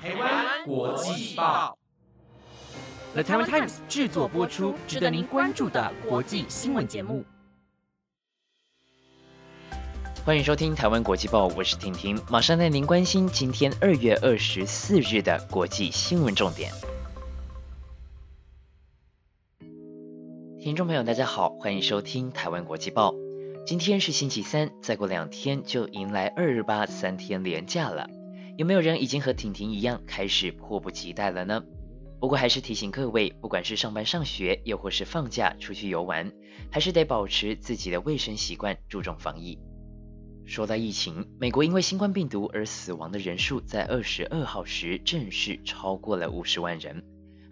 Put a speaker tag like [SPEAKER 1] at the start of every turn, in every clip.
[SPEAKER 1] 台湾国际报
[SPEAKER 2] ，The Taiwan Times 制作播出，值得您关注的国际新闻节目。
[SPEAKER 3] 欢迎收听台湾国际报，我是婷婷，马上带您关心今天二月二十四日的国际新闻重点。听众朋友，大家好，欢迎收听台湾国际报。今天是星期三，再过两天就迎来二日八三天连假了。有没有人已经和婷婷一样开始迫不及待了呢？不过还是提醒各位，不管是上班上学，又或是放假出去游玩，还是得保持自己的卫生习惯，注重防疫。说到疫情，美国因为新冠病毒而死亡的人数在二十二号时正式超过了五十万人。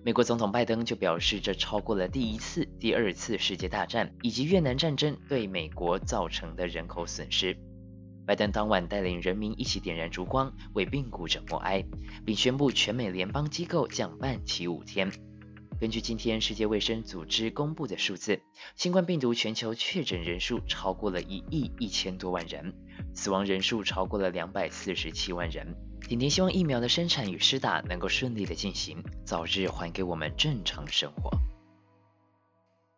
[SPEAKER 3] 美国总统拜登就表示，这超过了第一次、第二次世界大战以及越南战争对美国造成的人口损失。拜登当晚带领人民一起点燃烛光，为病故者默哀，并宣布全美联邦机构降半旗五天。根据今天世界卫生组织公布的数字，新冠病毒全球确诊人数超过了一亿一千多万人，死亡人数超过了两百四十七万人。婷婷希望疫苗的生产与施打能够顺利的进行，早日还给我们正常生活。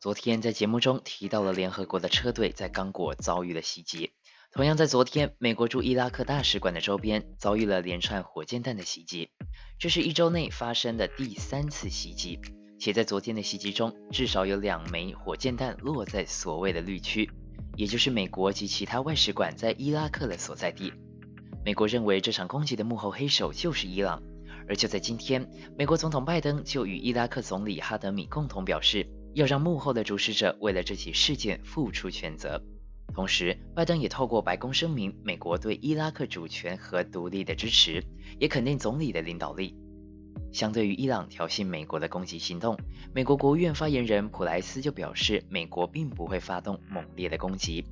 [SPEAKER 3] 昨天在节目中提到了联合国的车队在刚果遭遇了袭击，同样在昨天，美国驻伊拉克大使馆的周边遭遇了连串火箭弹的袭击，这是一周内发生的第三次袭击。且在昨天的袭击中，至少有两枚火箭弹落在所谓的绿区，也就是美国及其他外使馆在伊拉克的所在地。美国认为这场攻击的幕后黑手就是伊朗。而就在今天，美国总统拜登就与伊拉克总理哈德米共同表示，要让幕后的主使者为了这起事件付出全责。同时，拜登也透过白宫声明美国对伊拉克主权和独立的支持，也肯定总理的领导力。相对于伊朗挑衅美国的攻击行动，美国国务院发言人普莱斯就表示，美国并不会发动猛烈的攻击，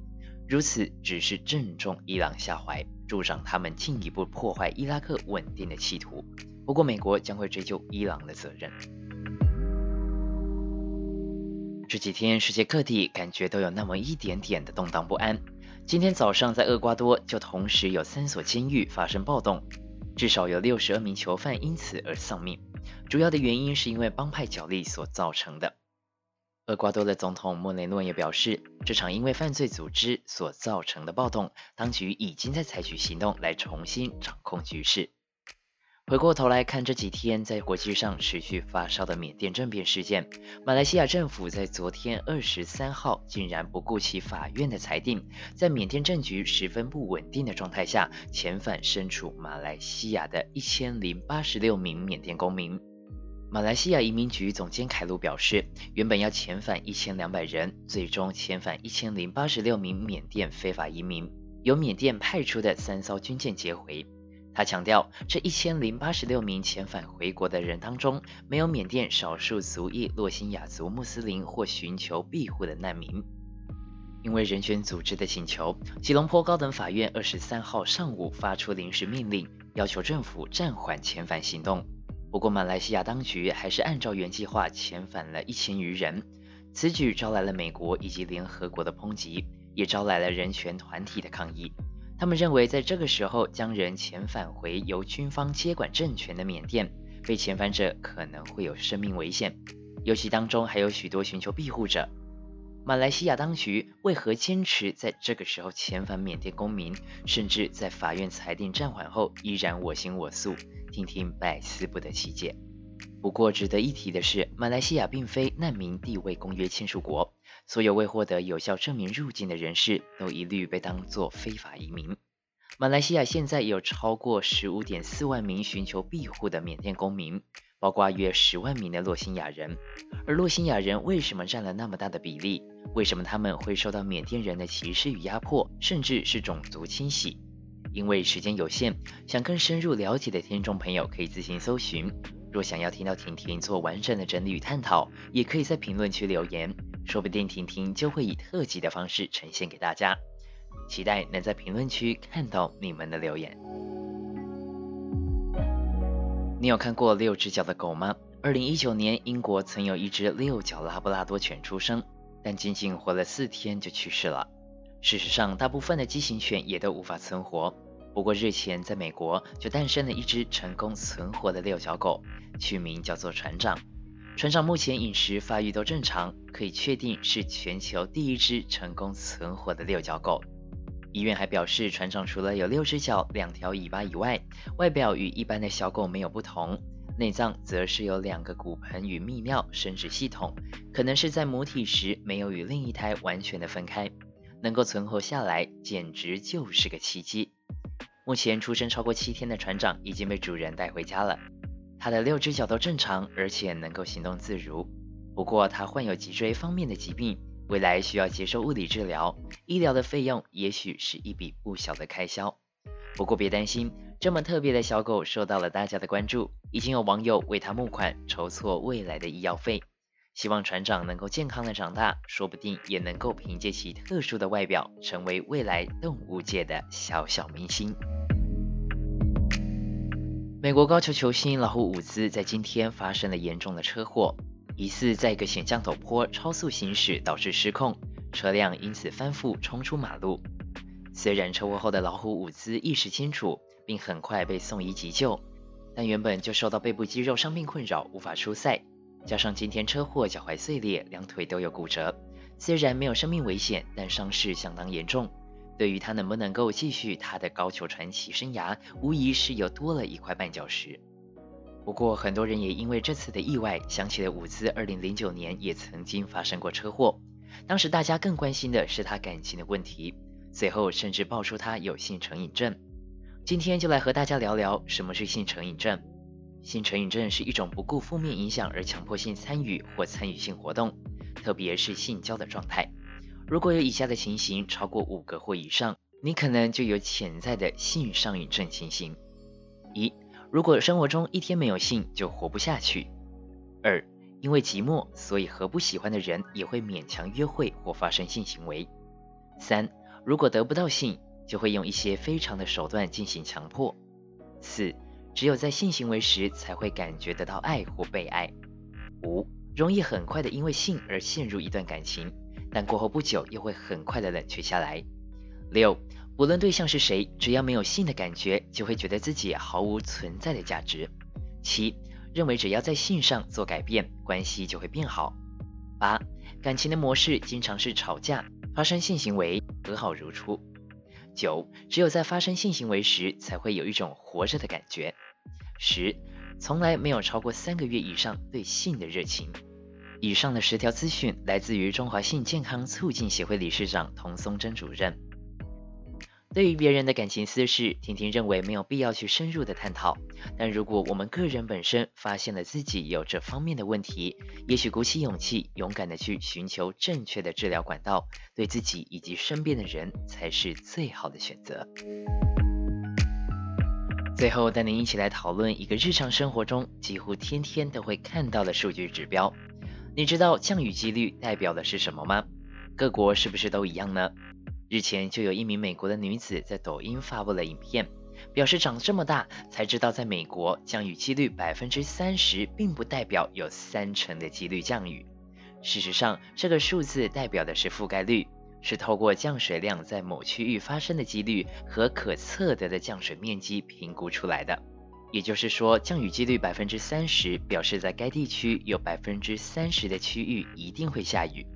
[SPEAKER 3] 如此只是正中伊朗下怀，助长他们进一步破坏伊拉克稳定的企图。不过，美国将会追究伊朗的责任。这几天，世界各地感觉都有那么一点点的动荡不安。今天早上，在厄瓜多就同时有三所监狱发生暴动。至少有六十二名囚犯因此而丧命，主要的原因是因为帮派角力所造成的。厄瓜多的总统莫雷诺也表示，这场因为犯罪组织所造成的暴动，当局已经在采取行动来重新掌控局势。回过头来看这几天在国际上持续发烧的缅甸政变事件，马来西亚政府在昨天二十三号竟然不顾其法院的裁定，在缅甸政局十分不稳定的状态下，遣返身处马来西亚的一千零八十六名缅甸公民。马来西亚移民局总监凯路表示，原本要遣返一千两百人，最终遣返一千零八十六名缅甸非法移民，由缅甸派出的三艘军舰接回。他强调，这一千零八十六名遣返回国的人当中，没有缅甸少数族裔洛辛亚族穆斯林或寻求庇护的难民。因为人权组织的请求，吉隆坡高等法院二十三号上午发出临时命令，要求政府暂缓遣返行动。不过，马来西亚当局还是按照原计划遣返了一千余人。此举招来了美国以及联合国的抨击，也招来了人权团体的抗议。他们认为，在这个时候将人遣返回由军方接管政权的缅甸，被遣返者可能会有生命危险，尤其当中还有许多寻求庇护者。马来西亚当局为何坚持在这个时候遣返缅甸公民，甚至在法院裁定暂缓后依然我行我素？听听百思不得其解。不过值得一提的是，马来西亚并非难民地位公约签署国。所有未获得有效证明入境的人士都一律被当作非法移民。马来西亚现在有超过十五点四万名寻求庇护的缅甸公民，包括约十万名的洛辛亚人。而洛辛亚人为什么占了那么大的比例？为什么他们会受到缅甸人的歧视与压迫，甚至是种族清洗？因为时间有限，想更深入了解的听众朋友可以自行搜寻。若想要听到婷婷做完整的整理与探讨，也可以在评论区留言。说不定婷婷就会以特辑的方式呈现给大家，期待能在评论区看到你们的留言。你有看过六只脚的狗吗？二零一九年，英国曾有一只六角拉布拉多犬出生，但仅仅活了四天就去世了。事实上，大部分的畸形犬也都无法存活。不过日前在美国就诞生了一只成功存活的六角狗，取名叫做船长。船长目前饮食发育都正常，可以确定是全球第一只成功存活的六角狗。医院还表示，船长除了有六只脚、两条尾巴以外，外表与一般的小狗没有不同，内脏则是有两个骨盆与泌尿生殖系统，可能是在母体时没有与另一胎完全的分开，能够存活下来，简直就是个奇迹。目前出生超过七天的船长已经被主人带回家了。它的六只脚都正常，而且能够行动自如。不过，它患有脊椎方面的疾病，未来需要接受物理治疗，医疗的费用也许是一笔不小的开销。不过别担心，这么特别的小狗受到了大家的关注，已经有网友为它募款筹措未来的医药费。希望船长能够健康的长大，说不定也能够凭借其特殊的外表，成为未来动物界的小小明星。美国高球球星老虎伍兹在今天发生了严重的车祸，疑似在一个险降陡坡超速行驶导致失控，车辆因此翻覆冲出马路。虽然车祸后的老虎伍兹意识清楚，并很快被送医急救，但原本就受到背部肌肉伤病困扰，无法出赛，加上今天车祸脚踝碎裂，两腿都有骨折，虽然没有生命危险，但伤势相当严重。对于他能不能够继续他的高球传奇生涯，无疑是有多了一块绊脚石。不过，很多人也因为这次的意外，想起了伍兹2009年也曾经发生过车祸。当时大家更关心的是他感情的问题，随后甚至爆出他有性成瘾症。今天就来和大家聊聊什么是性成瘾症。性成瘾症是一种不顾负面影响而强迫性参与或参与性活动，特别是性交的状态。如果有以下的情形超过五个或以上，你可能就有潜在的性上瘾症情形：一、如果生活中一天没有性就活不下去；二、因为寂寞，所以和不喜欢的人也会勉强约会或发生性行为；三、如果得不到性，就会用一些非常的手段进行强迫；四、只有在性行为时才会感觉得到爱或被爱；五、容易很快的因为性而陷入一段感情。但过后不久又会很快的冷却下来。六，不论对象是谁，只要没有性的感觉，就会觉得自己毫无存在的价值。七，认为只要在性上做改变，关系就会变好。八，感情的模式经常是吵架，发生性行为，和好如初。九，只有在发生性行为时，才会有一种活着的感觉。十，从来没有超过三个月以上对性的热情。以上的十条资讯来自于中华性健康促进协会理事长童松珍主任。对于别人的感情私事，婷婷认为没有必要去深入的探讨。但如果我们个人本身发现了自己有这方面的问题，也许鼓起勇气，勇敢的去寻求正确的治疗管道，对自己以及身边的人才是最好的选择。最后带您一起来讨论一个日常生活中几乎天天都会看到的数据指标。你知道降雨几率代表的是什么吗？各国是不是都一样呢？日前就有一名美国的女子在抖音发布了影片，表示长这么大才知道，在美国降雨几率百分之三十，并不代表有三成的几率降雨。事实上，这个数字代表的是覆盖率，是透过降水量在某区域发生的几率和可测得的降水面积评估出来的。也就是说，降雨几率百分之三十，表示在该地区有百分之三十的区域一定会下雨。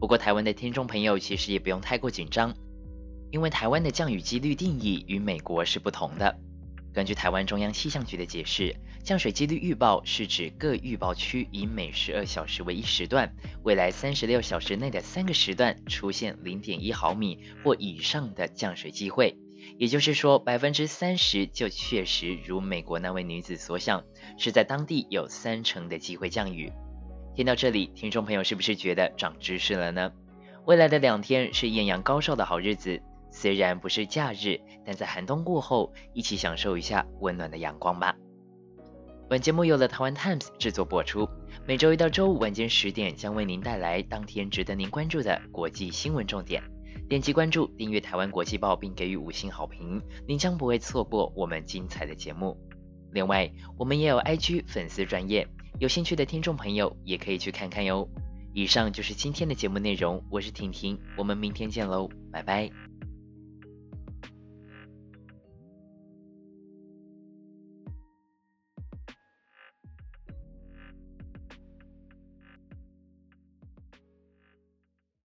[SPEAKER 3] 不过，台湾的听众朋友其实也不用太过紧张，因为台湾的降雨几率定义与美国是不同的。根据台湾中央气象局的解释，降水几率预报是指各预报区以每十二小时为一时段，未来三十六小时内的三个时段出现零点一毫米或以上的降水机会。也就是说，百分之三十就确实如美国那位女子所想，是在当地有三成的机会降雨。听到这里，听众朋友是不是觉得长知识了呢？未来的两天是艳阳高照的好日子，虽然不是假日，但在寒冬过后，一起享受一下温暖的阳光吧。本节目由了台湾 Times 制作播出，每周一到周五晚间十点将为您带来当天值得您关注的国际新闻重点。点击关注、订阅台湾国际报，并给予五星好评，您将不会错过我们精彩的节目。另外，我们也有 IG 粉丝专业，有兴趣的听众朋友也可以去看看哟。以上就是今天的节目内容，我是婷婷，我们明天见喽，拜拜。